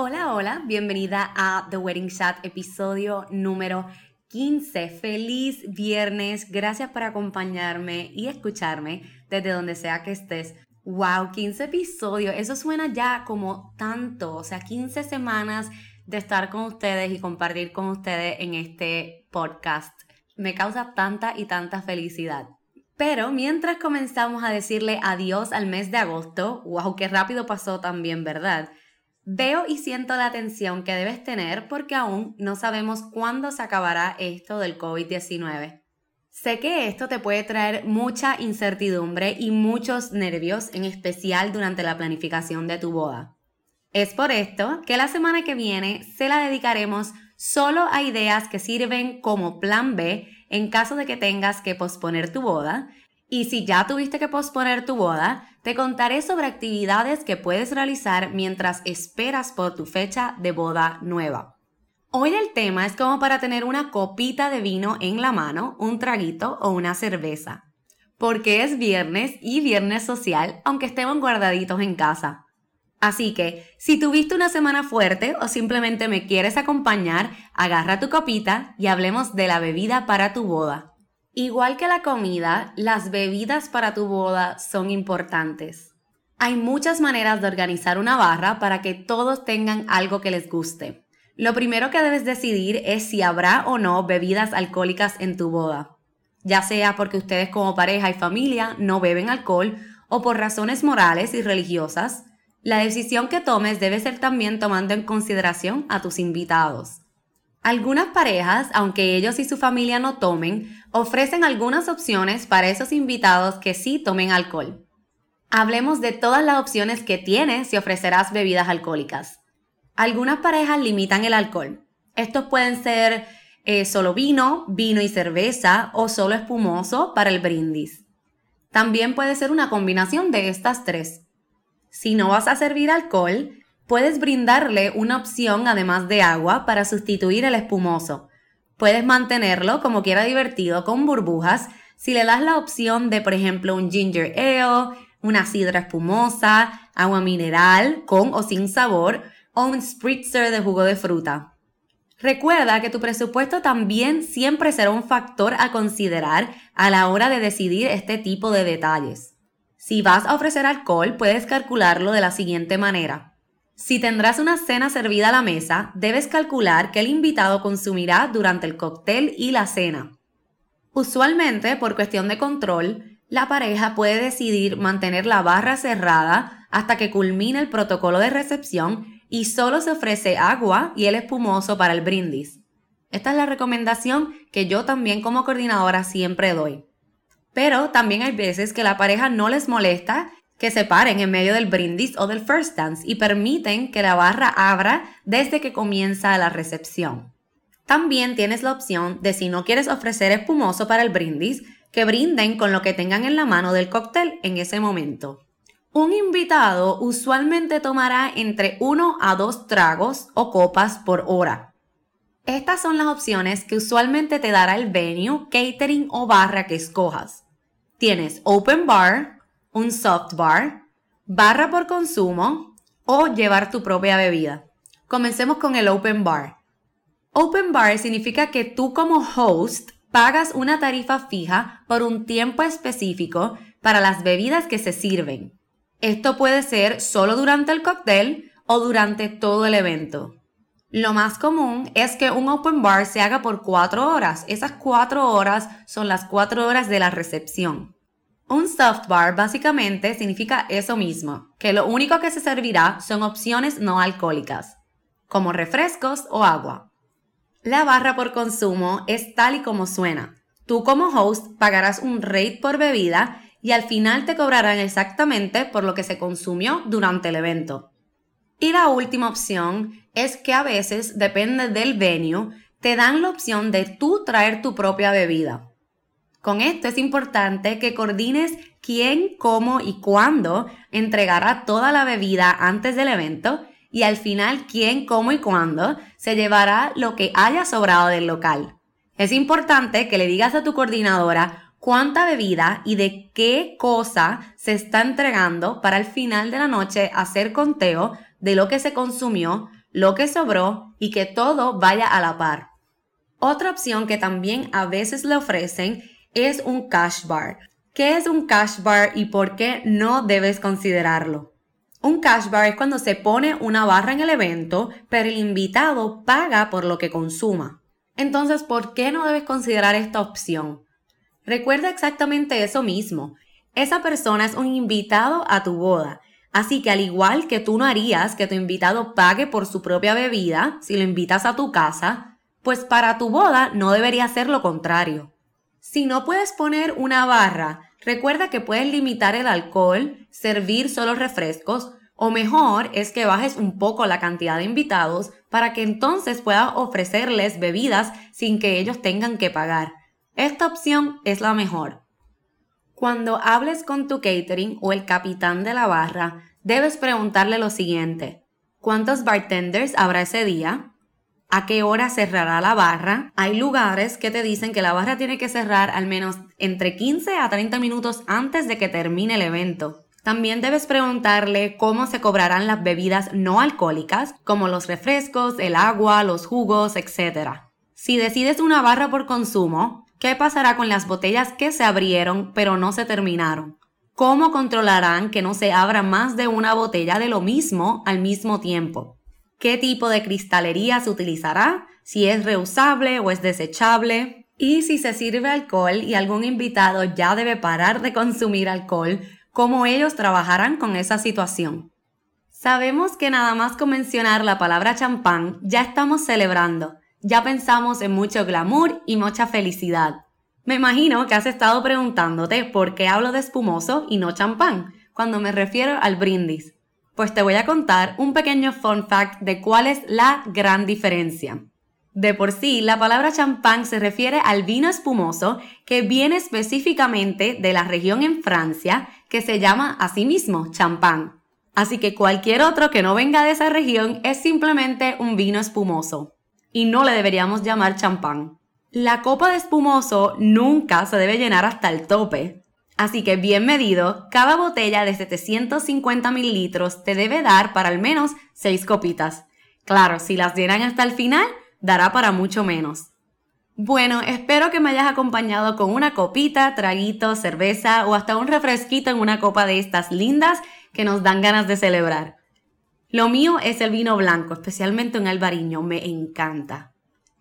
Hola, hola, bienvenida a The Wedding Chat, episodio número 15. Feliz viernes. Gracias por acompañarme y escucharme desde donde sea que estés. Wow, 15 episodios. Eso suena ya como tanto. O sea, 15 semanas de estar con ustedes y compartir con ustedes en este podcast. Me causa tanta y tanta felicidad. Pero mientras comenzamos a decirle adiós al mes de agosto, wow, qué rápido pasó también, ¿verdad? Veo y siento la tensión que debes tener porque aún no sabemos cuándo se acabará esto del COVID-19. Sé que esto te puede traer mucha incertidumbre y muchos nervios, en especial durante la planificación de tu boda. Es por esto que la semana que viene se la dedicaremos solo a ideas que sirven como plan B en caso de que tengas que posponer tu boda y si ya tuviste que posponer tu boda, te contaré sobre actividades que puedes realizar mientras esperas por tu fecha de boda nueva. Hoy el tema es como para tener una copita de vino en la mano, un traguito o una cerveza. Porque es viernes y viernes social, aunque estemos guardaditos en casa. Así que, si tuviste una semana fuerte o simplemente me quieres acompañar, agarra tu copita y hablemos de la bebida para tu boda. Igual que la comida, las bebidas para tu boda son importantes. Hay muchas maneras de organizar una barra para que todos tengan algo que les guste. Lo primero que debes decidir es si habrá o no bebidas alcohólicas en tu boda. Ya sea porque ustedes como pareja y familia no beben alcohol o por razones morales y religiosas, la decisión que tomes debe ser también tomando en consideración a tus invitados. Algunas parejas, aunque ellos y su familia no tomen, ofrecen algunas opciones para esos invitados que sí tomen alcohol. Hablemos de todas las opciones que tienes si ofrecerás bebidas alcohólicas. Algunas parejas limitan el alcohol. Estos pueden ser eh, solo vino, vino y cerveza o solo espumoso para el brindis. También puede ser una combinación de estas tres. Si no vas a servir alcohol, puedes brindarle una opción además de agua para sustituir el espumoso. Puedes mantenerlo como quiera divertido con burbujas si le das la opción de, por ejemplo, un ginger ale, una sidra espumosa, agua mineral con o sin sabor o un spritzer de jugo de fruta. Recuerda que tu presupuesto también siempre será un factor a considerar a la hora de decidir este tipo de detalles. Si vas a ofrecer alcohol, puedes calcularlo de la siguiente manera. Si tendrás una cena servida a la mesa, debes calcular que el invitado consumirá durante el cóctel y la cena. Usualmente, por cuestión de control, la pareja puede decidir mantener la barra cerrada hasta que culmine el protocolo de recepción y solo se ofrece agua y el espumoso para el brindis. Esta es la recomendación que yo también como coordinadora siempre doy. Pero también hay veces que la pareja no les molesta que se paren en medio del brindis o del first dance y permiten que la barra abra desde que comienza la recepción. También tienes la opción de si no quieres ofrecer espumoso para el brindis, que brinden con lo que tengan en la mano del cóctel en ese momento. Un invitado usualmente tomará entre uno a dos tragos o copas por hora. Estas son las opciones que usualmente te dará el venue, catering o barra que escojas. Tienes open bar, un soft bar, barra por consumo o llevar tu propia bebida. Comencemos con el open bar. Open bar significa que tú como host pagas una tarifa fija por un tiempo específico para las bebidas que se sirven. Esto puede ser solo durante el cóctel o durante todo el evento. Lo más común es que un open bar se haga por cuatro horas. Esas cuatro horas son las cuatro horas de la recepción. Un soft bar básicamente significa eso mismo, que lo único que se servirá son opciones no alcohólicas, como refrescos o agua. La barra por consumo es tal y como suena. Tú como host pagarás un rate por bebida y al final te cobrarán exactamente por lo que se consumió durante el evento. Y la última opción es que a veces, depende del venue, te dan la opción de tú traer tu propia bebida. Con esto es importante que coordines quién, cómo y cuándo entregará toda la bebida antes del evento y al final quién, cómo y cuándo se llevará lo que haya sobrado del local. Es importante que le digas a tu coordinadora cuánta bebida y de qué cosa se está entregando para al final de la noche hacer conteo de lo que se consumió, lo que sobró y que todo vaya a la par. Otra opción que también a veces le ofrecen es un cash bar. ¿Qué es un cash bar y por qué no debes considerarlo? Un cash bar es cuando se pone una barra en el evento, pero el invitado paga por lo que consuma. Entonces, ¿por qué no debes considerar esta opción? Recuerda exactamente eso mismo. Esa persona es un invitado a tu boda Así que al igual que tú no harías que tu invitado pague por su propia bebida si lo invitas a tu casa, pues para tu boda no debería ser lo contrario. Si no puedes poner una barra, recuerda que puedes limitar el alcohol, servir solo refrescos, o mejor es que bajes un poco la cantidad de invitados para que entonces puedas ofrecerles bebidas sin que ellos tengan que pagar. Esta opción es la mejor. Cuando hables con tu catering o el capitán de la barra, debes preguntarle lo siguiente. ¿Cuántos bartenders habrá ese día? ¿A qué hora cerrará la barra? Hay lugares que te dicen que la barra tiene que cerrar al menos entre 15 a 30 minutos antes de que termine el evento. También debes preguntarle cómo se cobrarán las bebidas no alcohólicas, como los refrescos, el agua, los jugos, etc. Si decides una barra por consumo, ¿Qué pasará con las botellas que se abrieron pero no se terminaron? ¿Cómo controlarán que no se abra más de una botella de lo mismo al mismo tiempo? ¿Qué tipo de cristalería se utilizará? ¿Si es reusable o es desechable? Y si se sirve alcohol y algún invitado ya debe parar de consumir alcohol, ¿cómo ellos trabajarán con esa situación? Sabemos que nada más con mencionar la palabra champán ya estamos celebrando, ya pensamos en mucho glamour y mucha felicidad. Me imagino que has estado preguntándote por qué hablo de espumoso y no champán cuando me refiero al brindis. Pues te voy a contar un pequeño fun fact de cuál es la gran diferencia. De por sí, la palabra champán se refiere al vino espumoso que viene específicamente de la región en Francia que se llama asimismo champán. Así que cualquier otro que no venga de esa región es simplemente un vino espumoso y no le deberíamos llamar champán. La copa de espumoso nunca se debe llenar hasta el tope. Así que bien medido, cada botella de 750 mililitros te debe dar para al menos 6 copitas. Claro, si las llenan hasta el final, dará para mucho menos. Bueno, espero que me hayas acompañado con una copita, traguito, cerveza o hasta un refresquito en una copa de estas lindas que nos dan ganas de celebrar. Lo mío es el vino blanco, especialmente un albariño, me encanta.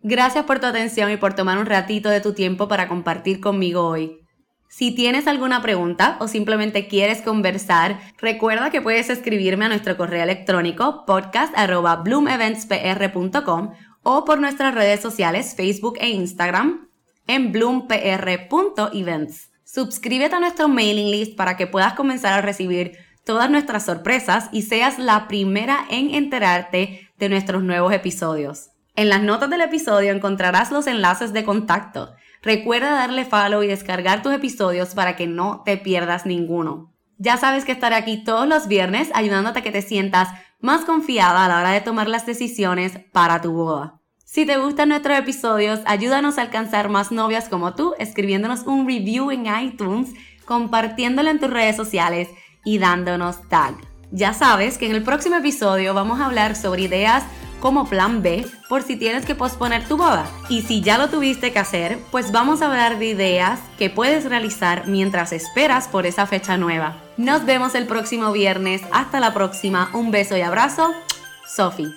Gracias por tu atención y por tomar un ratito de tu tiempo para compartir conmigo hoy. Si tienes alguna pregunta o simplemente quieres conversar, recuerda que puedes escribirme a nuestro correo electrónico podcast.bloomeventspr.com o por nuestras redes sociales Facebook e Instagram en bloompr.events. Suscríbete a nuestro mailing list para que puedas comenzar a recibir todas nuestras sorpresas y seas la primera en enterarte de nuestros nuevos episodios. En las notas del episodio encontrarás los enlaces de contacto. Recuerda darle follow y descargar tus episodios para que no te pierdas ninguno. Ya sabes que estaré aquí todos los viernes ayudándote a que te sientas más confiada a la hora de tomar las decisiones para tu boda. Si te gustan nuestros episodios, ayúdanos a alcanzar más novias como tú escribiéndonos un review en iTunes, compartiéndolo en tus redes sociales y dándonos tag. Ya sabes que en el próximo episodio vamos a hablar sobre ideas como plan B por si tienes que posponer tu boda. Y si ya lo tuviste que hacer, pues vamos a hablar de ideas que puedes realizar mientras esperas por esa fecha nueva. Nos vemos el próximo viernes. Hasta la próxima. Un beso y abrazo. Sophie.